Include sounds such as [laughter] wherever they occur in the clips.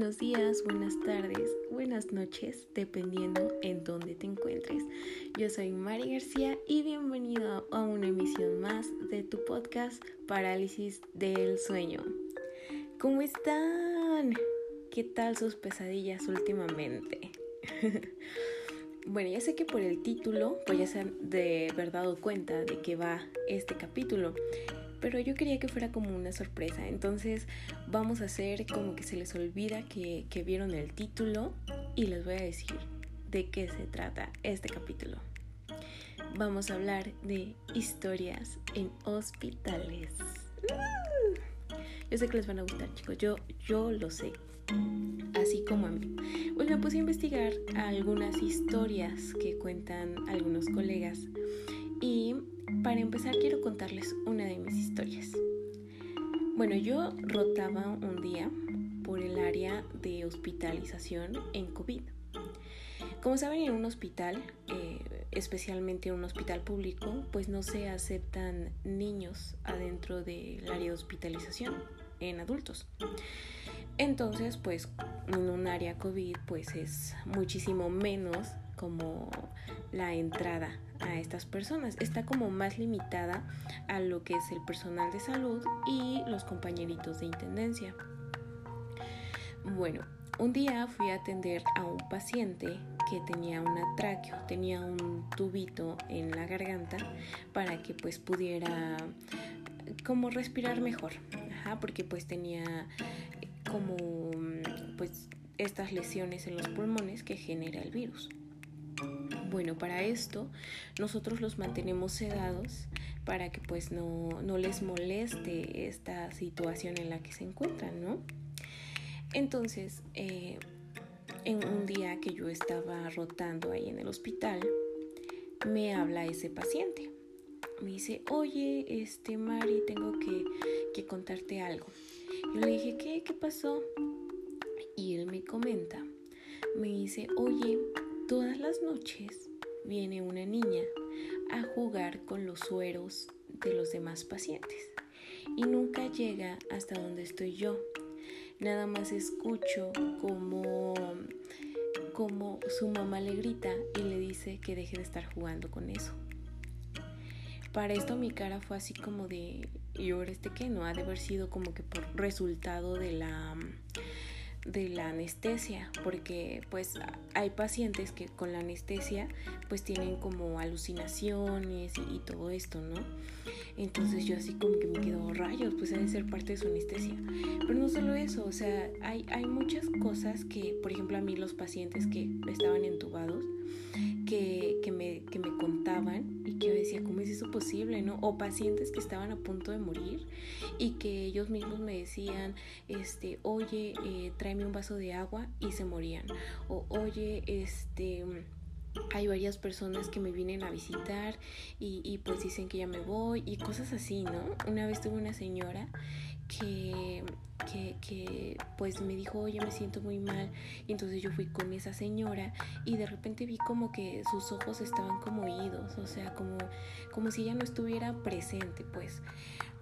buenos días, buenas tardes, buenas noches, dependiendo en dónde te encuentres. Yo soy Mari García y bienvenido a una emisión más de tu podcast Parálisis del Sueño. ¿Cómo están? ¿Qué tal sus pesadillas últimamente? [laughs] bueno, ya sé que por el título, pues ya se han de haber dado cuenta de que va este capítulo pero yo quería que fuera como una sorpresa. Entonces vamos a hacer como que se les olvida que, vieron el título y les voy a decir de qué se trata este capítulo. Vamos a hablar de historias en hospitales. Yo sé que les van a gustar, chicos. Yo, yo lo sé. Así como a mí. Pues me puse a investigar algunas historias que cuentan algunos colegas. Y para empezar quiero contarles una de mis historias. Bueno, yo rotaba un día por el área de hospitalización en COVID. Como saben, en un hospital, eh, especialmente en un hospital público, pues no se aceptan niños adentro del área de hospitalización en adultos. Entonces, pues en un área COVID, pues es muchísimo menos como la entrada a estas personas. Está como más limitada a lo que es el personal de salud y los compañeritos de intendencia. Bueno, un día fui a atender a un paciente que tenía una tráqueo, tenía un tubito en la garganta para que pues pudiera como respirar mejor, porque pues tenía como pues estas lesiones en los pulmones que genera el virus. Bueno, para esto nosotros los mantenemos sedados para que pues no, les moleste esta situación en la que se encuentran, ¿no? Entonces, eh, en un día que yo estaba rotando ahí en el hospital, me habla ese paciente. Me dice, oye, este Mari, tengo que, que contarte algo. Yo le dije, ¿qué? ¿Qué pasó? Y él me comenta, me dice, oye, Todas las noches viene una niña a jugar con los sueros de los demás pacientes y nunca llega hasta donde estoy yo. Nada más escucho como, como su mamá le grita y le dice que deje de estar jugando con eso. Para esto mi cara fue así como de, ¿y ahora este que no? Ha de haber sido como que por resultado de la de la anestesia, porque pues hay pacientes que con la anestesia pues tienen como alucinaciones y, todo esto, ¿no? Entonces yo así como que me quedo rayos, pues debe ser parte de su anestesia. Pero no solo eso, o sea, hay, hay muchas cosas que, por ejemplo, a mí los pacientes que estaban entubados, que O pacientes que estaban a punto de morir y que ellos mismos me decían, este, oye, eh, tráeme un vaso de agua y se morían. O oye, este hay varias personas que me vienen a visitar y, y, pues dicen que ya me voy y cosas así, ¿no? Una vez tuve una señora que, que, que, pues me dijo, oye, me siento muy mal. Entonces yo fui con esa señora y de repente vi como que sus ojos estaban como oídos, o sea, como, como si ella no estuviera presente, pues,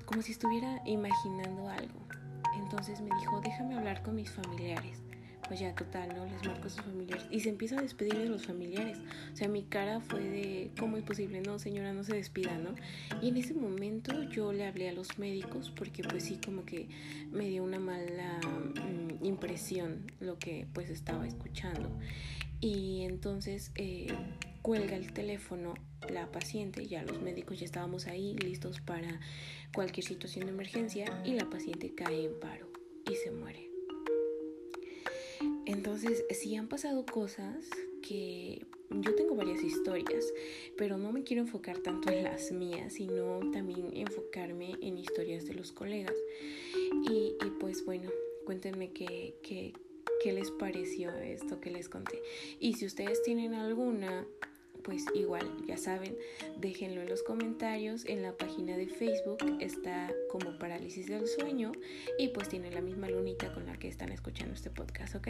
como si estuviera imaginando algo. Entonces me dijo, déjame hablar con mis familiares pues ya total, ¿no? Les marco a sus familiares y se empieza a despedir de los familiares. O sea, mi cara fue de, ¿cómo es posible? No, señora, no se despida, ¿no? Y en ese momento yo le hablé a los médicos porque pues sí, como que me dio una mala mm, impresión lo que pues estaba escuchando. Y entonces eh, cuelga el teléfono la paciente, ya los médicos ya estábamos ahí listos para cualquier situación de emergencia y la paciente cae en paro y se muere. Entonces, sí han pasado cosas que yo tengo varias historias, pero no me quiero enfocar tanto en las mías, sino también enfocarme en historias de los colegas. Y, pues bueno, cuéntenme qué, qué, qué les pareció esto que les conté. Y si ustedes tienen alguna pues igual, ya saben, déjenlo en los comentarios. En la página de Facebook está como parálisis del sueño y pues tiene la misma lunita con la que están escuchando este podcast, ¿ok?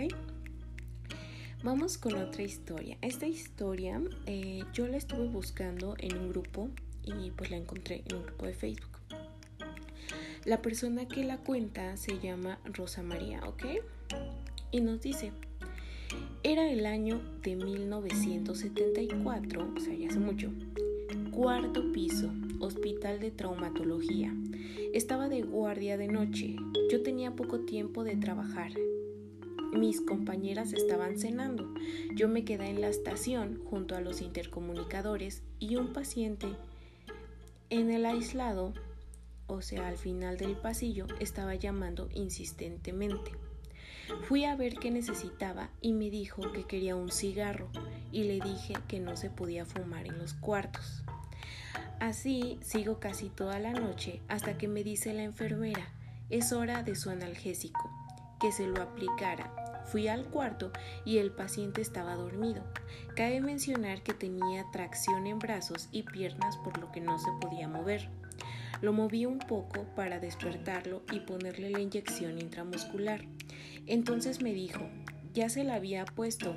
Vamos con otra historia. Esta historia eh, yo la estuve buscando en un grupo y pues la encontré en un grupo de Facebook. La persona que la cuenta se llama Rosa María, ¿ok? y nos dice, era el año de 1974, o sea, ya hace mucho, cuarto piso, hospital de traumatología. Estaba de guardia de noche, yo tenía poco tiempo de trabajar. Mis compañeras estaban cenando. Yo me quedé en la estación junto a los intercomunicadores y un paciente en el aislado, o sea, al final del pasillo, estaba llamando insistentemente. Fui a ver qué necesitaba y me dijo que quería un cigarro y le dije que no se podía fumar en los cuartos. Así sigo casi toda la noche hasta que me dice la enfermera, es hora de su analgésico, que se lo aplicara. Fui al cuarto y el paciente estaba dormido. Cabe mencionar que tenía tracción en brazos y piernas por lo que no se podía mover. Lo moví un poco para despertarlo y ponerle la inyección intramuscular. Entonces me dijo, ya se la había puesto.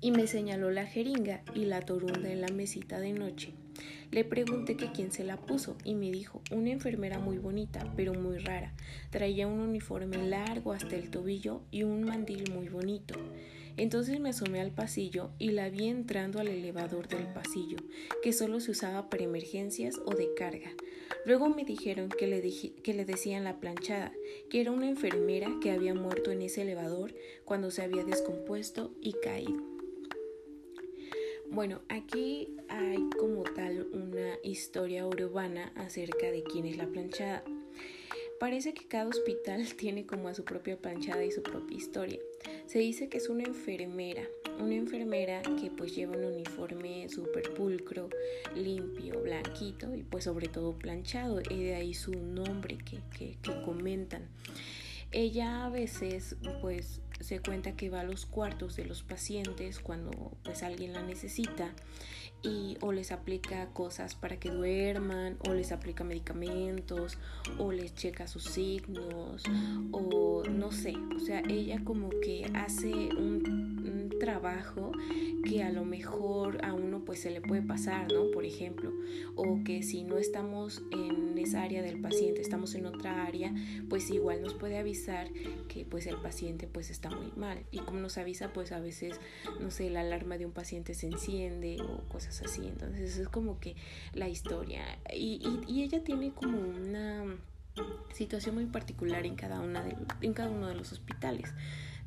Y me señaló la jeringa y la torunda en la mesita de noche. Le pregunté que quién se la puso y me dijo, una enfermera muy bonita, pero muy rara. Traía un uniforme largo hasta el tobillo y un mandil muy bonito. Entonces me asomé al pasillo y la vi entrando al elevador del pasillo, que solo se usaba para emergencias o de carga. Luego me dijeron que le, que le decían la planchada, que era una enfermera que había muerto en ese elevador cuando se había descompuesto y caído. Bueno, aquí hay como tal una historia urbana acerca de quién es la planchada. Parece que cada hospital [laughs] tiene como a su propia planchada y su propia historia. Se dice que es una enfermera, una enfermera que pues lleva un uniforme súper pulcro, limpio, blanquito y pues sobre todo planchado, y de ahí su nombre que, que, que comentan. Ella a veces pues se cuenta que va a los cuartos de los pacientes cuando pues alguien la necesita y o les aplica cosas para que duerman o les aplica medicamentos o les checa sus signos o no sé, o sea, ella como que hace un, trabajo que a lo mejor a uno pues se le puede pasar, ¿no? Por ejemplo, o que si no estamos en esa área del paciente, estamos en otra área, pues igual nos puede avisar que pues el paciente pues está muy mal y como nos avisa pues a veces, no sé, la alarma de un paciente se enciende o cosas así, entonces es como que la historia y, y, ella tiene como una situación muy particular en cada, una de, en cada uno de los hospitales.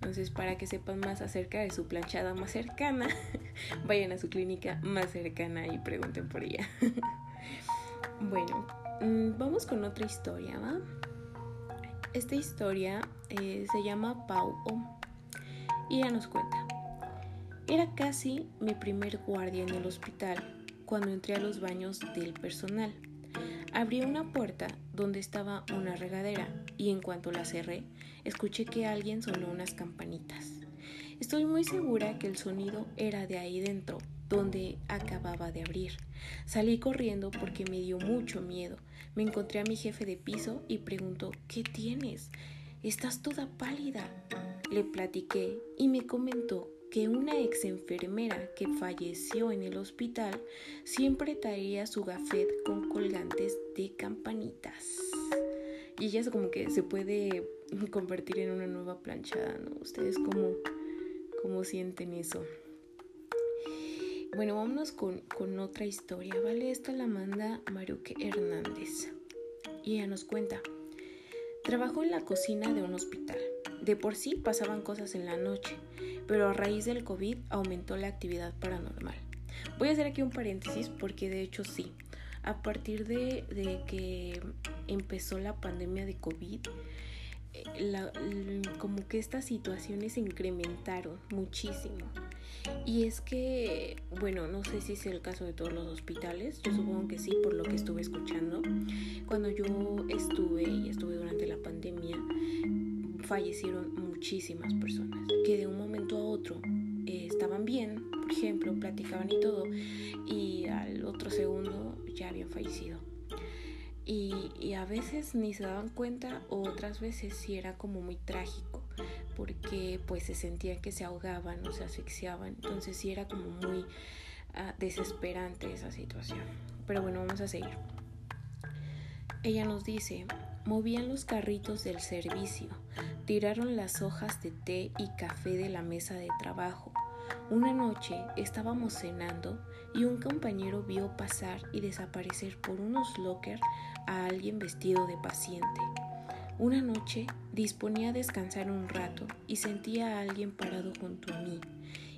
Entonces, para que sepan más acerca de su planchada más cercana, [laughs] vayan a su clínica más cercana y pregunten por ella. [laughs] bueno, mm, vamos con otra historia, ¿va? Esta historia eh, se llama Pau O y ella nos cuenta. Era casi mi primer guardia en el hospital cuando entré a los baños del personal. Abrí una puerta donde estaba una regadera y en cuanto la cerré, escuché que alguien sonó unas campanitas. Estoy muy segura que el sonido era de ahí dentro, donde acababa de abrir. Salí corriendo porque me dio mucho miedo. Me encontré a mi jefe de piso y preguntó, ¿qué tienes? Estás toda pálida. Le platiqué y me comentó que una ex enfermera que falleció en el hospital siempre traía su gafet con colgantes de campanitas. Y ella es como que se puede [laughs] convertir en una nueva planchada, ¿no? ¿Ustedes cómo, cómo sienten eso? Bueno, vámonos con, con otra historia, ¿vale? Esta la manda Maruque Hernández. Y ella nos cuenta. Trabajó en la cocina de un hospital. De por sí pasaban cosas en la noche, pero a raíz del COVID aumentó la actividad paranormal. Voy a hacer aquí un paréntesis porque de hecho sí, a partir de, que empezó la pandemia de COVID, eh, como que estas situaciones se incrementaron muchísimo. Y es que, bueno, no sé si es el caso de todos los hospitales, yo supongo que sí, por lo que estuve escuchando. Cuando yo estuve y estuve durante la pandemia, fallecieron muchísimas personas que de un momento a otro eh, estaban bien, por ejemplo, platicaban y todo, y al otro segundo ya habían fallecido. Y, a veces ni se daban cuenta o otras veces sí era como muy trágico porque pues se sentían que se ahogaban o se asfixiaban entonces sí era como muy uh, desesperante esa situación pero bueno vamos a seguir ella nos dice movían los carritos del servicio Tiraron las hojas de té y café de la mesa de trabajo. Una noche estábamos cenando y un compañero vio pasar y desaparecer por unos lockers a alguien vestido de paciente. Una noche disponía a descansar un rato y sentía a alguien parado junto a mí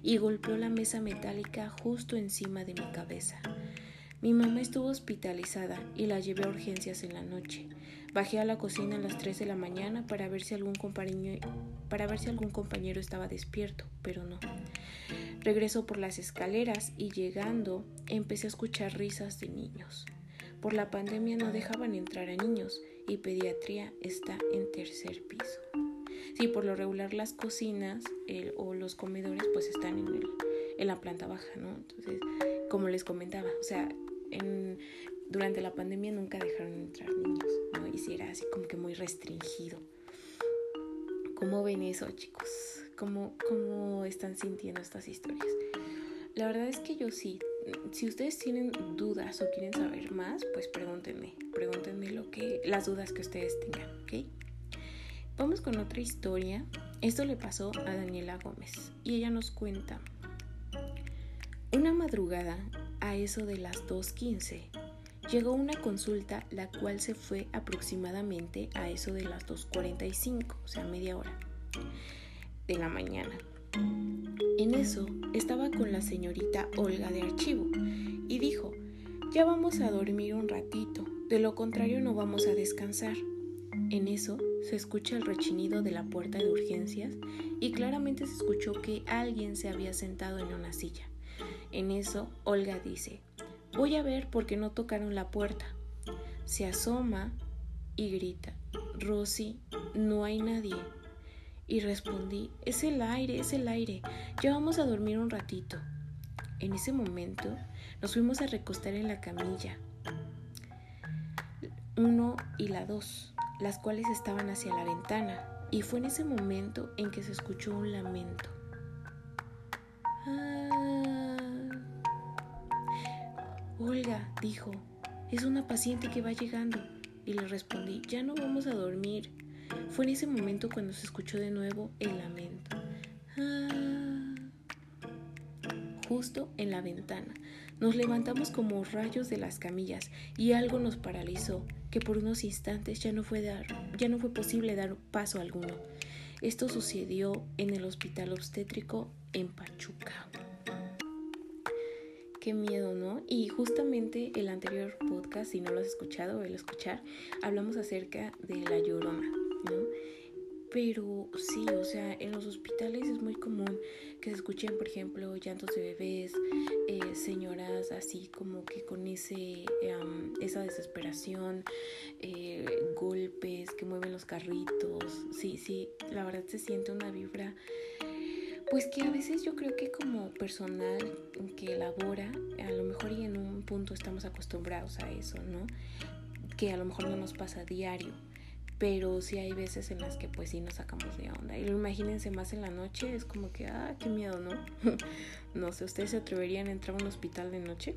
y golpeó la mesa metálica justo encima de mi cabeza. Mi mamá estuvo hospitalizada y la llevé a urgencias en la noche. Bajé a la cocina a las 3 de la mañana para ver si algún compañero, para ver si algún compañero estaba despierto, pero no. Regresó por las escaleras y llegando empecé a escuchar risas de niños. Por la pandemia no dejaban entrar a niños y pediatría está en tercer piso. Sí, por lo regular las cocinas o los comedores pues están en, en la planta baja, ¿no? Entonces, como les comentaba, o sea, durante la pandemia nunca dejaron entrar niños, ¿no? Y si era así como que muy restringido. ¿Cómo ven eso, chicos? ¿Cómo, ¿Cómo están sintiendo estas historias? La verdad es que yo sí. Si ustedes tienen dudas o quieren saber más, pues pregúntenme. Pregúntenme lo que, las dudas que ustedes tengan, ¿ok? Vamos con otra historia. Esto le pasó a Daniela Gómez y ella nos cuenta. Una madrugada, a eso de las 2.15, llegó una consulta la cual se fue aproximadamente a eso de las 2.45, o sea, media hora de la mañana. En eso estaba con la señorita Olga de archivo y dijo, ya vamos a dormir un ratito, de lo contrario no vamos a descansar. En eso se escucha el rechinido de la puerta de urgencias y claramente se escuchó que alguien se había sentado en una silla. En eso Olga dice, voy a ver por qué no tocaron la puerta. Se asoma y grita, Rosy, no hay nadie. Y respondí, es el aire, es el aire, ya vamos a dormir un ratito. En ese momento nos fuimos a recostar en la camilla. Uno y la dos las cuales estaban hacia la ventana, y fue en ese momento en que se escuchó un lamento. Ah. Olga, dijo, es una paciente que va llegando. Y le respondí, ya no vamos a dormir. Fue en ese momento cuando se escuchó de nuevo el lamento. Ah. Justo en la ventana. Nos levantamos como rayos de las camillas y algo nos paralizó que por unos instantes ya no fue, dar, ya no fue posible dar paso alguno. Esto sucedió en el hospital obstétrico en Pachuca. Qué miedo, ¿no? Y justamente el anterior podcast, si no lo has escuchado el escuchar, hablamos acerca de la llorona, ¿no? Pero sí, o sea, en los hospitales es muy común que se escuchen, por ejemplo, llantos de bebés, eh, señoras así como que con ese, esa desesperación, eh, golpes que mueven los carritos. Sí, sí, la verdad se siente una vibra. Pues que a veces yo creo que como personal que elabora, a lo mejor y en un punto estamos acostumbrados a eso, ¿no? Que a lo mejor no nos pasa a diario pero sí hay veces en las que pues sí nos sacamos de onda. Y lo imagínense más en la noche, es como que, ah, qué miedo, ¿no? [laughs] no sé, ¿ustedes se atreverían a entrar a un hospital de noche?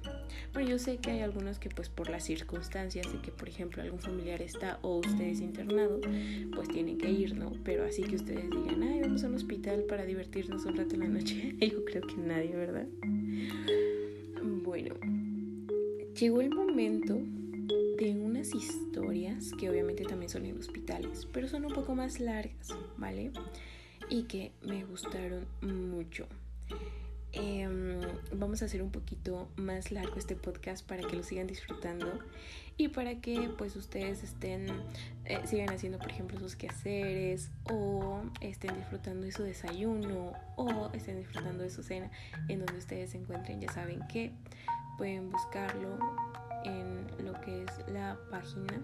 Bueno, yo sé que hay algunos que pues por las circunstancias de que por ejemplo algún familiar está o ustedes internados, pues tienen que ir, ¿no? Pero así que ustedes digan, ay, vamos a un hospital para divertirnos un rato en la noche, [laughs] yo creo que nadie, ¿verdad? Bueno, llegó el momento historias que obviamente también son en hospitales, pero son un poco más largas, ¿vale? Y que me gustaron mucho. Em, vamos a hacer un poquito más largo este podcast para que lo sigan disfrutando y para que pues ustedes estén eh, sigan haciendo por ejemplo sus quehaceres o estén disfrutando de su desayuno o estén disfrutando de su cena en donde ustedes se encuentren ya saben que pueden buscarlo en lo que es la página